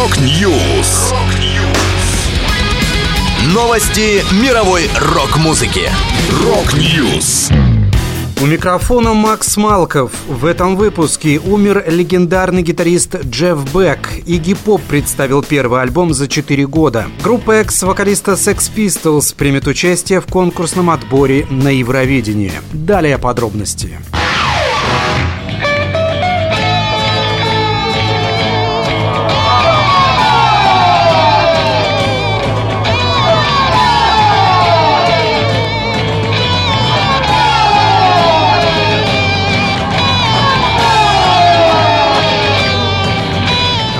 Rock News. Новости мировой рок-музыки. Rock News. У микрофона Макс Малков. В этом выпуске умер легендарный гитарист Джефф Бек. Игги Поп представил первый альбом за 4 года. Группа экс-вокалиста Sex Pistols примет участие в конкурсном отборе на Евровидение. Далее подробности.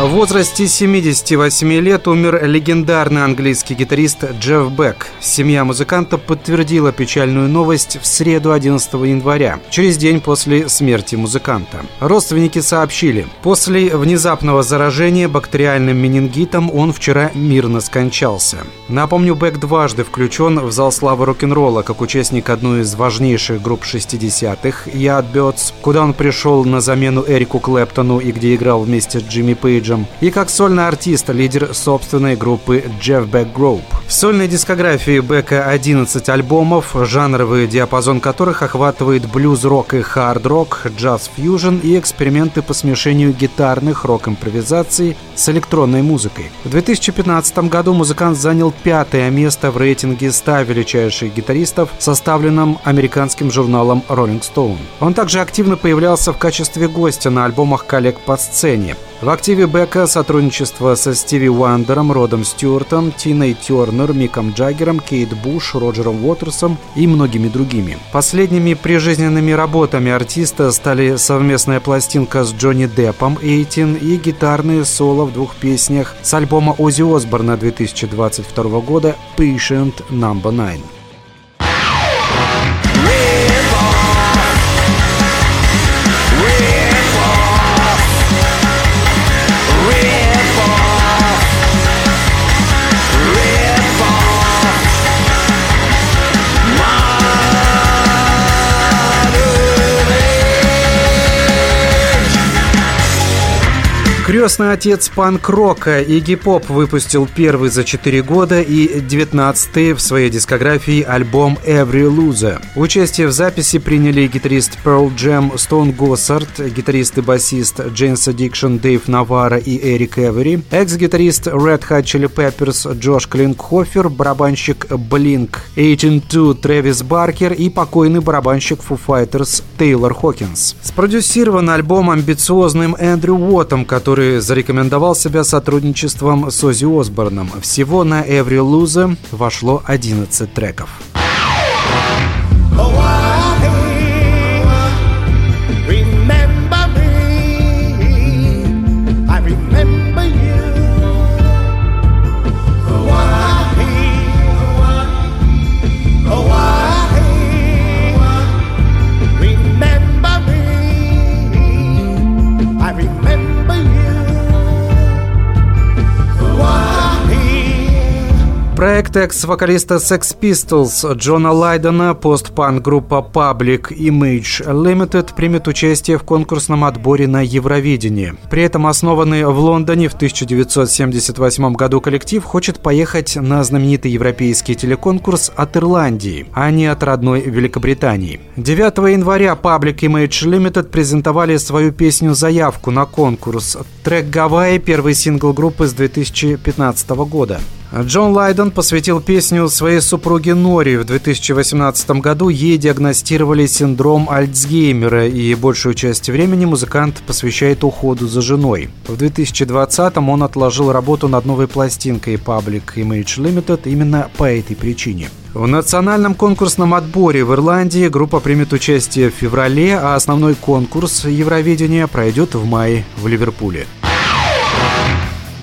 В возрасте 78 лет умер легендарный английский гитарист Джефф Бек. Семья музыканта подтвердила печальную новость в среду 11 января, через день после смерти музыканта. Родственники сообщили, после внезапного заражения бактериальным менингитом он вчера мирно скончался. Напомню, Бек дважды включен в зал славы рок-н-ролла как участник одной из важнейших групп 60-х Yardbirds, куда он пришел на замену Эрику Клэптону и где играл вместе с Джимми Пейджем Пейджем, и как сольный артист, лидер собственной группы Jeff Beck Group. В сольной дискографии Бека 11 альбомов, жанровый диапазон которых охватывает блюз-рок и хард-рок, джаз-фьюжн и эксперименты по смешению гитарных рок-импровизаций с электронной музыкой. В 2015 году музыкант занял пятое место в рейтинге 100 величайших гитаристов, составленном американским журналом Rolling Stone. Он также активно появлялся в качестве гостя на альбомах коллег по сцене. В активе Бека сотрудничество со Стиви Уандером, Родом Стюартом, Тиной Тернер, Миком Джаггером, Кейт Буш, Роджером Уотерсом и многими другими. Последними прижизненными работами артиста стали совместная пластинка с Джонни Деппом «Эйтин» и гитарные соло в двух песнях с альбома Оззи Осборна 2022 года «Patient No. 9». Крестный отец панк-рока Игги Поп выпустил первый за 4 года и 19 в своей дискографии альбом Every Loser. Участие в записи приняли гитарист Pearl Jam Stone Gossard, гитарист и басист James Addiction Дэйв Навара и Эрик Эвери, экс-гитарист Red Hot Chili Peppers Джош Клинкхофер, барабанщик Blink 182 Трэвис Баркер и покойный барабанщик Foo Fighters Тейлор Хокинс. Спродюсирован альбом амбициозным Эндрю Уоттом, который который зарекомендовал себя сотрудничеством с Ози Осборном. Всего на Every Loser вошло 11 треков. Проект экс-вокалиста Sex Pistols Джона Лайдена, постпанк-группа Public Image Limited примет участие в конкурсном отборе на Евровидение. При этом основанный в Лондоне в 1978 году коллектив хочет поехать на знаменитый европейский телеконкурс от Ирландии, а не от родной Великобритании. 9 января Public Image Limited презентовали свою песню-заявку на конкурс. Трек «Гавайи» – первый сингл группы с 2015 года. Джон Лайден посвятил песню своей супруге Нори. В 2018 году ей диагностировали синдром Альцгеймера, и большую часть времени музыкант посвящает уходу за женой. В 2020 он отложил работу над новой пластинкой Public Image Limited именно по этой причине. В национальном конкурсном отборе в Ирландии группа примет участие в феврале, а основной конкурс Евровидения пройдет в мае в Ливерпуле.